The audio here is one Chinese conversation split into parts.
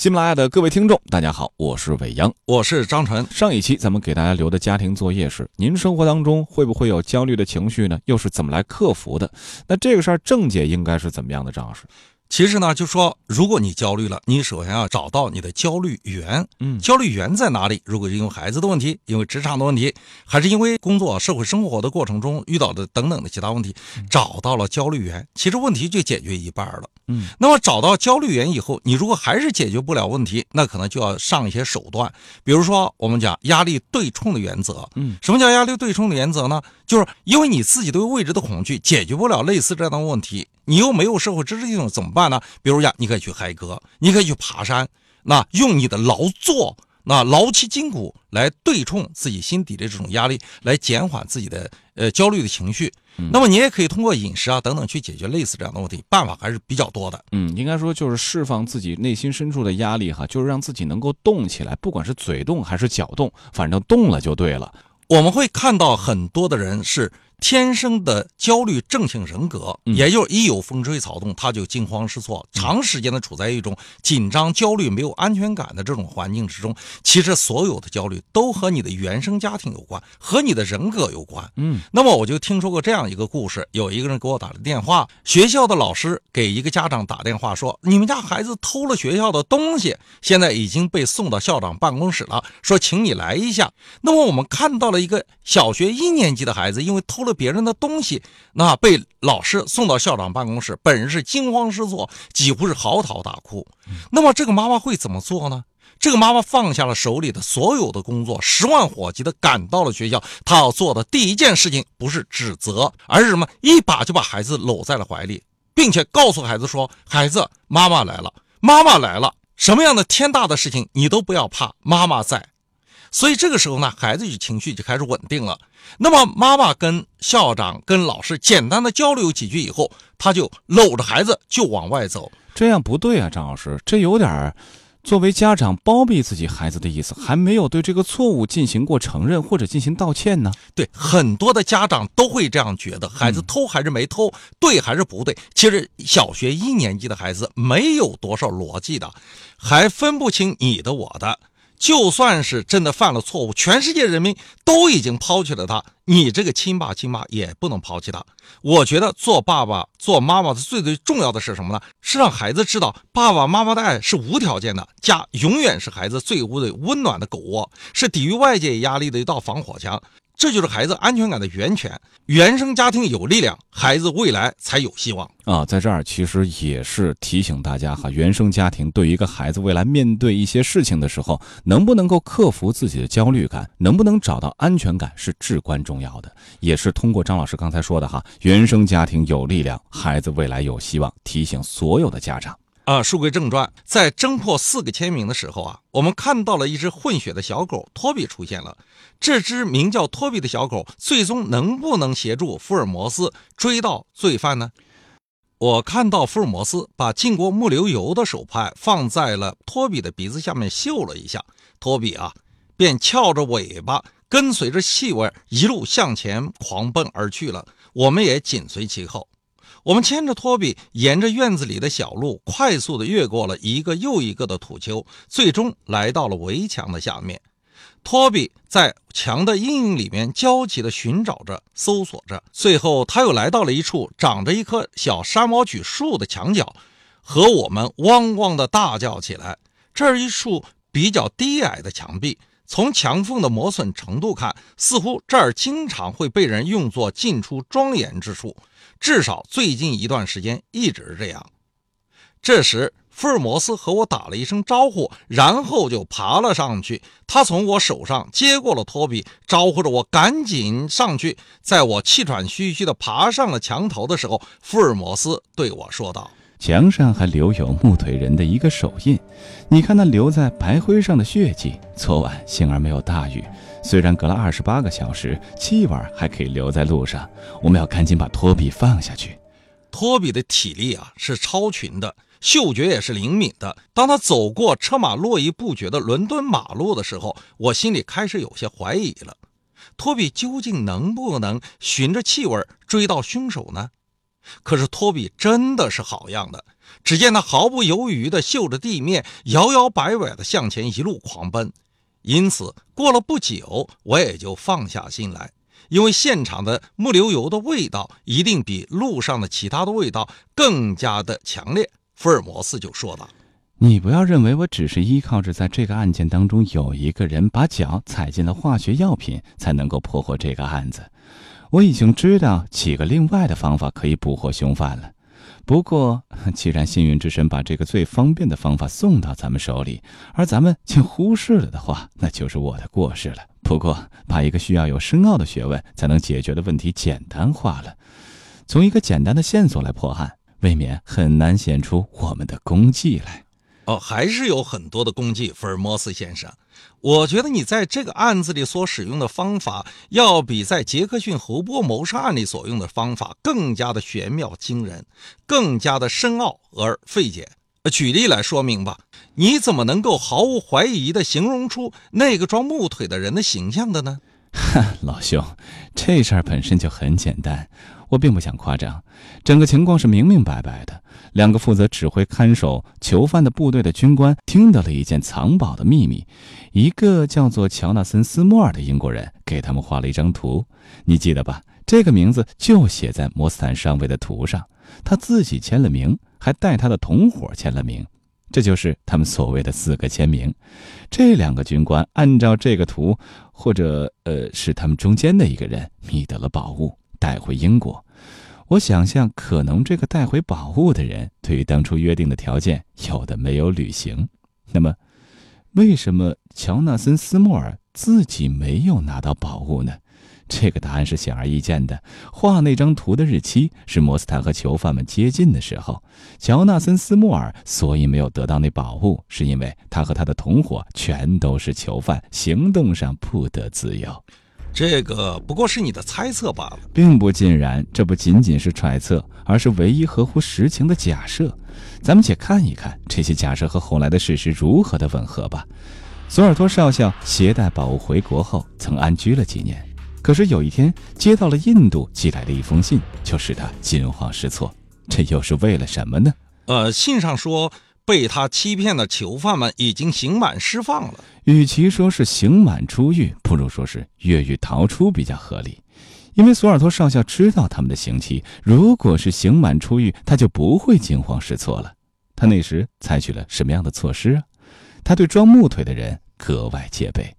喜马拉雅的各位听众，大家好，我是伟阳，我是张晨。上一期咱们给大家留的家庭作业是：您生活当中会不会有焦虑的情绪呢？又是怎么来克服的？那这个事儿郑姐应该是怎么样的？张老师，其实呢，就说如果你焦虑了，你首先要找到你的焦虑源。嗯，焦虑源在哪里？如果是因为孩子的问题，因为职场的问题，还是因为工作、社会生活的过程中遇到的等等的其他问题，找到了焦虑源，其实问题就解决一半了。嗯，那么找到焦虑源以后，你如果还是解决不了问题，那可能就要上一些手段，比如说我们讲压力对冲的原则。嗯，什么叫压力对冲的原则呢？就是因为你自己对未知的恐惧，解决不了类似这样的问题，你又没有社会支持系统，怎么办呢？比如讲，你可以去嗨歌，你可以去爬山，那用你的劳作。那劳其筋骨来对冲自己心底的这种压力，来减缓自己的呃焦虑的情绪。那么你也可以通过饮食啊等等去解决类似这样的问题，办法还是比较多的。嗯，应该说就是释放自己内心深处的压力哈，就是让自己能够动起来，不管是嘴动还是脚动，反正动了就对了。我们会看到很多的人是。天生的焦虑症性人格，也就是一有风吹草动他就惊慌失措，长时间的处在一种紧张、焦虑、没有安全感的这种环境之中。其实所有的焦虑都和你的原生家庭有关，和你的人格有关。嗯，那么我就听说过这样一个故事：有一个人给我打了电话，学校的老师给一个家长打电话说，你们家孩子偷了学校的东西，现在已经被送到校长办公室了，说请你来一下。那么我们看到了一个小学一年级的孩子，因为偷了。别人的东西，那被老师送到校长办公室，本人是惊慌失措，几乎是嚎啕大哭。那么这个妈妈会怎么做呢？这个妈妈放下了手里的所有的工作，十万火急的赶到了学校。她要做的第一件事情不是指责，而是什么？一把就把孩子搂在了怀里，并且告诉孩子说：“孩子，妈妈来了，妈妈来了，什么样的天大的事情你都不要怕，妈妈在。”所以这个时候呢，孩子就情绪就开始稳定了。那么妈妈跟校长、跟老师简单的交流几句以后，他就搂着孩子就往外走。这样不对啊，张老师，这有点作为家长包庇自己孩子的意思，还没有对这个错误进行过承认或者进行道歉呢。对，很多的家长都会这样觉得，孩子偷还是没偷，对还是不对？其实小学一年级的孩子没有多少逻辑的，还分不清你的我的。就算是真的犯了错误，全世界人民都已经抛弃了他，你这个亲爸亲妈也不能抛弃他。我觉得做爸爸做妈妈的最最重要的是什么呢？是让孩子知道爸爸妈妈的爱是无条件的，家永远是孩子最最温暖的狗窝，是抵御外界压力的一道防火墙。这就是孩子安全感的源泉。原生家庭有力量，孩子未来才有希望啊！在这儿其实也是提醒大家哈，原生家庭对于一个孩子未来面对一些事情的时候，能不能够克服自己的焦虑感，能不能找到安全感，是至关重要的。也是通过张老师刚才说的哈，原生家庭有力量，孩子未来有希望，提醒所有的家长。啊，书归正传，在侦破四个签名的时候啊，我们看到了一只混血的小狗托比出现了。这只名叫托比的小狗，最终能不能协助福尔摩斯追到罪犯呢？我看到福尔摩斯把浸过木流油的手帕放在了托比的鼻子下面嗅了一下，托比啊，便翘着尾巴跟随着气味一路向前狂奔而去了。我们也紧随其后。我们牵着托比，沿着院子里的小路，快速地越过了一个又一个的土丘，最终来到了围墙的下面。托比在墙的阴影里面焦急地寻找着、搜索着，最后他又来到了一处长着一棵小山毛榉树的墙角，和我们汪汪地大叫起来。这是一处比较低矮的墙壁，从墙缝的磨损程度看，似乎这儿经常会被人用作进出庄严之处。至少最近一段时间一直是这样。这时，福尔摩斯和我打了一声招呼，然后就爬了上去。他从我手上接过了托比，招呼着我赶紧上去。在我气喘吁吁地爬上了墙头的时候，福尔摩斯对我说道：“墙上还留有木腿人的一个手印，你看那留在白灰上的血迹。昨晚幸而没有大雨。”虽然隔了二十八个小时，气味还可以留在路上。我们要赶紧把托比放下去。托比的体力啊是超群的，嗅觉也是灵敏的。当他走过车马络绎不绝的伦敦马路的时候，我心里开始有些怀疑了：托比究竟能不能循着气味追到凶手呢？可是托比真的是好样的，只见他毫不犹豫地嗅着地面，摇摇摆摆地向前一路狂奔。因此，过了不久，我也就放下心来，因为现场的木流油的味道一定比路上的其他的味道更加的强烈。福尔摩斯就说道：“你不要认为我只是依靠着在这个案件当中有一个人把脚踩进了化学药品才能够破获这个案子，我已经知道几个另外的方法可以捕获凶犯了。”不过，既然幸运之神把这个最方便的方法送到咱们手里，而咱们却忽视了的话，那就是我的过失了。不过，把一个需要有深奥的学问才能解决的问题简单化了，从一个简单的线索来破案，未免很难显出我们的功绩来。哦，还是有很多的功绩，福尔摩斯先生。我觉得你在这个案子里所使用的方法，要比在杰克逊侯波谋杀案里所用的方法更加的玄妙惊人，更加的深奥而费解。举例来说明吧，你怎么能够毫无怀疑地形容出那个装木腿的人的形象的呢？哈，老兄，这事儿本身就很简单，我并不想夸张，整个情况是明明白白的。两个负责指挥看守囚犯的部队的军官听到了一件藏宝的秘密，一个叫做乔纳森·斯莫尔的英国人给他们画了一张图，你记得吧？这个名字就写在摩斯坦上尉的图上，他自己签了名，还带他的同伙签了名，这就是他们所谓的四个签名。这两个军官按照这个图，或者呃，是他们中间的一个人觅得了宝物，带回英国。我想象，可能这个带回宝物的人对于当初约定的条件有的没有履行。那么，为什么乔纳森·斯莫尔自己没有拿到宝物呢？这个答案是显而易见的。画那张图的日期是摩斯坦和囚犯们接近的时候。乔纳森·斯莫尔所以没有得到那宝物，是因为他和他的同伙全都是囚犯，行动上不得自由。这个不过是你的猜测罢了，并不尽然。这不仅仅是揣测，而是唯一合乎实情的假设。咱们且看一看这些假设和后来的事实如何的吻合吧。索尔托少校携带宝物回国后，曾安居了几年。可是有一天，接到了印度寄来的一封信，就使他惊慌失措。这又是为了什么呢？呃，信上说。被他欺骗的囚犯们已经刑满释放了。与其说是刑满出狱，不如说是越狱逃出比较合理。因为索尔托少校知道他们的刑期，如果是刑满出狱，他就不会惊慌失措了。他那时采取了什么样的措施啊？他对装木腿的人格外戒备。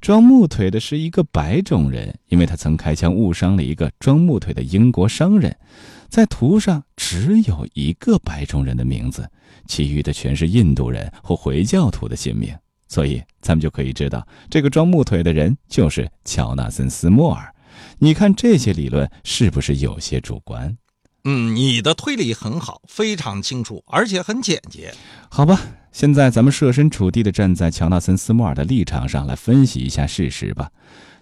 装木腿的是一个白种人，因为他曾开枪误伤了一个装木腿的英国商人。在图上只有一个白种人的名字，其余的全是印度人或回教徒的姓名，所以咱们就可以知道，这个装木腿的人就是乔纳森·斯莫尔。你看这些理论是不是有些主观？嗯，你的推理很好，非常清楚，而且很简洁。好吧，现在咱们设身处地地站在乔纳森·斯莫尔的立场上来分析一下事实吧。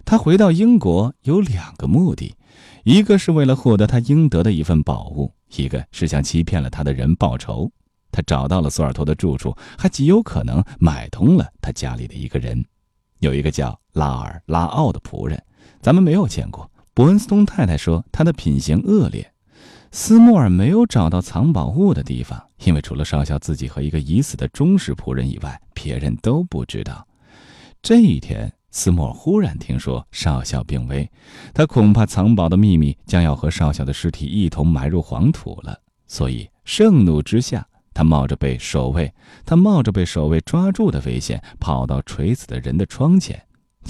他回到英国有两个目的。一个是为了获得他应得的一份宝物，一个是向欺骗了他的人报仇。他找到了索尔托的住处，还极有可能买通了他家里的一个人，有一个叫拉尔拉奥的仆人，咱们没有见过。伯恩斯通太太说他的品行恶劣。斯莫尔没有找到藏宝物的地方，因为除了少校自己和一个已死的忠实仆人以外，别人都不知道。这一天。斯莫尔忽然听说少校病危，他恐怕藏宝的秘密将要和少校的尸体一同埋入黄土了，所以盛怒之下，他冒着被守卫他冒着被守卫抓住的危险，跑到垂死的人的窗前。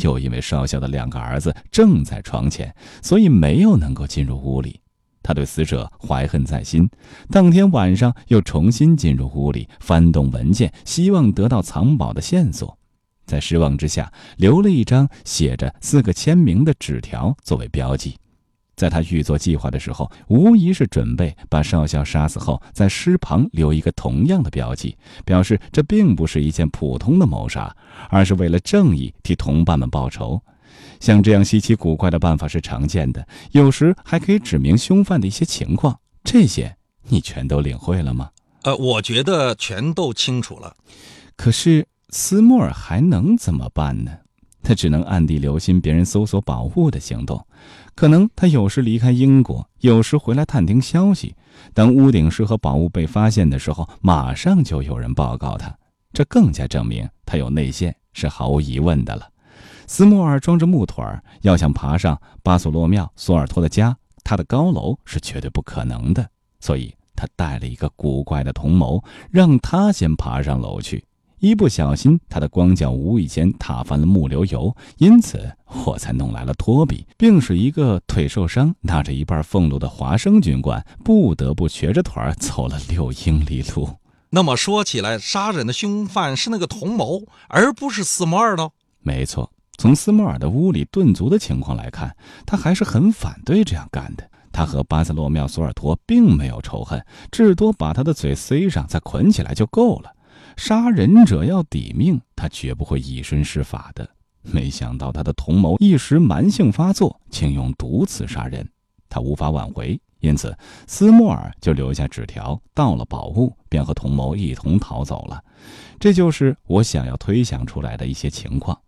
又因为少校的两个儿子正在床前，所以没有能够进入屋里。他对死者怀恨在心，当天晚上又重新进入屋里，翻动文件，希望得到藏宝的线索。在失望之下，留了一张写着四个签名的纸条作为标记。在他预做计划的时候，无疑是准备把少校杀死后，在尸旁留一个同样的标记，表示这并不是一件普通的谋杀，而是为了正义替同伴们报仇。像这样稀奇古怪的办法是常见的，有时还可以指明凶犯的一些情况。这些你全都领会了吗？呃，我觉得全都清楚了。可是。斯莫尔还能怎么办呢？他只能暗地留心别人搜索宝物的行动。可能他有时离开英国，有时回来探听消息。当屋顶室和宝物被发现的时候，马上就有人报告他。这更加证明他有内线是毫无疑问的了。斯莫尔装着木腿儿，要想爬上巴索洛庙索尔托的家，他的高楼是绝对不可能的。所以他带了一个古怪的同谋，让他先爬上楼去。一不小心，他的光脚无意间踏翻了木流油，因此我才弄来了托比，并使一个腿受伤、拿着一半俸禄的华生军官不得不瘸着腿儿走了六英里路。那么说起来，杀人的凶犯是那个同谋，而不是斯莫尔呢？没错，从斯莫尔的屋里顿足的情况来看，他还是很反对这样干的。他和巴塞洛缪索尔托并没有仇恨，至多把他的嘴塞上，再捆起来就够了。杀人者要抵命，他绝不会以身试法的。没想到他的同谋一时蛮性发作，竟用毒刺杀人，他无法挽回，因此斯莫尔就留下纸条，盗了宝物，便和同谋一同逃走了。这就是我想要推想出来的一些情况。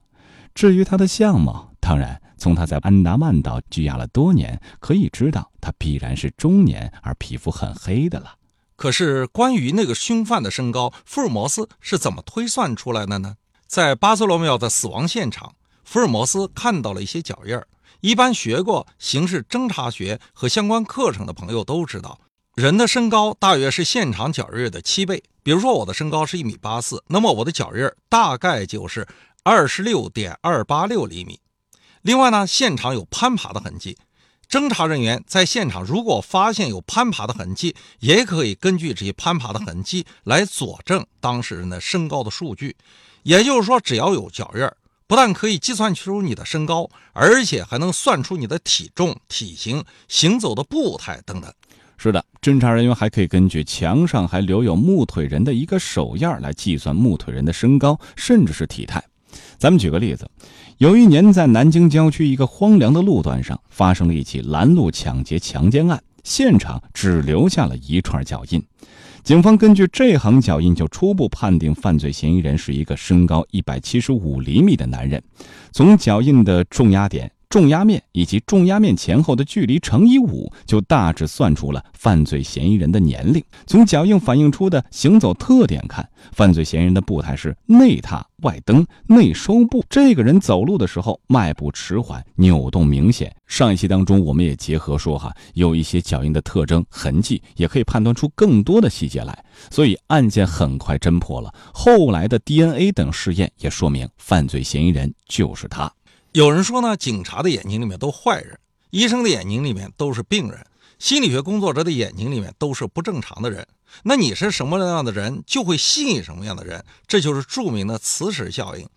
至于他的相貌，当然从他在安达曼岛拘押了多年，可以知道他必然是中年而皮肤很黑的了。可是，关于那个凶犯的身高，福尔摩斯是怎么推算出来的呢？在巴塞罗缪的死亡现场，福尔摩斯看到了一些脚印儿。一般学过刑事侦查学和相关课程的朋友都知道，人的身高大约是现场脚印的七倍。比如说，我的身高是一米八四，那么我的脚印大概就是二十六点二八六厘米。另外呢，现场有攀爬的痕迹。侦查人员在现场如果发现有攀爬的痕迹，也可以根据这些攀爬的痕迹来佐证当事人的身高的数据。也就是说，只要有脚印儿，不但可以计算出你的身高，而且还能算出你的体重、体型、行走的步态等等。是的，侦查人员还可以根据墙上还留有木腿人的一个手印来计算木腿人的身高，甚至是体态。咱们举个例子。有一年，在南京郊区一个荒凉的路段上，发生了一起拦路抢劫强奸案，现场只留下了一串脚印。警方根据这行脚印，就初步判定犯罪嫌疑人是一个身高一百七十五厘米的男人。从脚印的重压点。重压面以及重压面前后的距离乘以五，就大致算出了犯罪嫌疑人的年龄。从脚印反映出的行走特点看，犯罪嫌疑人的步态是内踏外蹬、内收步。这个人走路的时候迈步迟缓，扭动明显。上一期当中我们也结合说哈，有一些脚印的特征痕迹，也可以判断出更多的细节来。所以案件很快侦破了。后来的 DNA 等试验也说明，犯罪嫌疑人就是他。有人说呢，警察的眼睛里面都坏人，医生的眼睛里面都是病人，心理学工作者的眼睛里面都是不正常的人。那你是什么样的人，就会吸引什么样的人，这就是著名的磁石效应。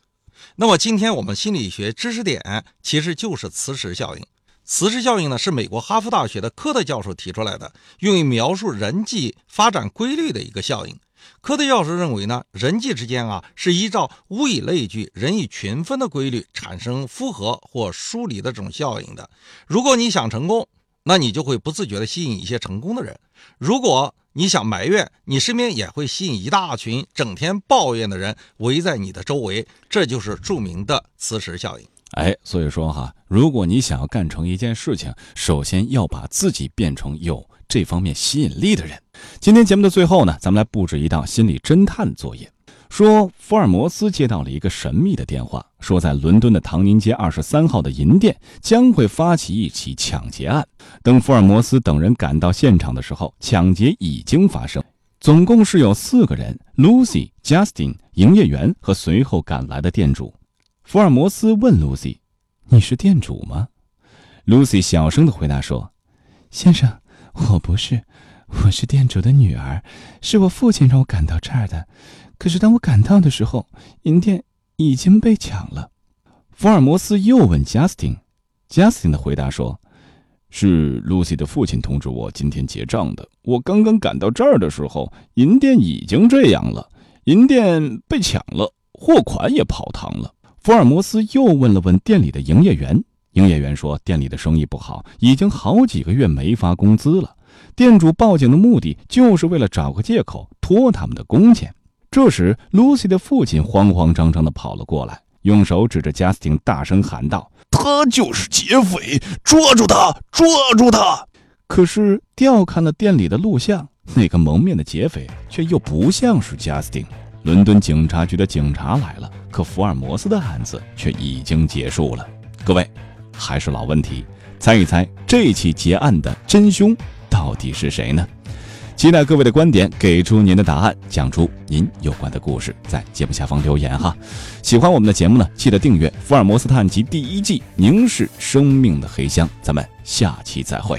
那么今天我们心理学知识点其实就是磁石效应。磁石效应呢，是美国哈佛大学的科特教授提出来的，用于描述人际发展规律的一个效应。科特教授认为呢，人际之间啊是依照物以类聚、人以群分的规律产生复合或疏离的这种效应的。如果你想成功，那你就会不自觉地吸引一些成功的人；如果你想埋怨，你身边也会吸引一大群整天抱怨的人围在你的周围。这就是著名的磁石效应。哎，所以说哈，如果你想要干成一件事情，首先要把自己变成有。这方面吸引力的人，今天节目的最后呢，咱们来布置一道心理侦探作业。说福尔摩斯接到了一个神秘的电话，说在伦敦的唐宁街二十三号的银店将会发起一起抢劫案。等福尔摩斯等人赶到现场的时候，抢劫已经发生，总共是有四个人：Lucy、Justin、营业员和随后赶来的店主。福尔摩斯问 Lucy：“ 你是店主吗？”Lucy 小声的回答说：“先生。”我不是，我是店主的女儿，是我父亲让我赶到这儿的。可是当我赶到的时候，银店已经被抢了。福尔摩斯又问贾斯汀，贾斯汀的回答说：“是露西的父亲通知我今天结账的。我刚刚赶到这儿的时候，银店已经这样了，银店被抢了，货款也跑堂了。”福尔摩斯又问了问店里的营业员。营业员说：“店里的生意不好，已经好几个月没发工资了。店主报警的目的就是为了找个借口拖他们的工钱。”这时，Lucy 的父亲慌慌张张地跑了过来。用手指着贾斯汀，大声喊道：“他就是劫匪！抓住他！抓住他！”可是调看了店里的录像，那个蒙面的劫匪却又不像是贾斯汀。伦敦警察局的警察来了，可福尔摩斯的案子却已经结束了。各位，还是老问题，猜一猜这起劫案的真凶到底是谁呢？期待各位的观点，给出您的答案，讲出您有关的故事，在节目下方留言哈。喜欢我们的节目呢，记得订阅《福尔摩斯探案集》第一季《凝视生命的黑箱》，咱们下期再会。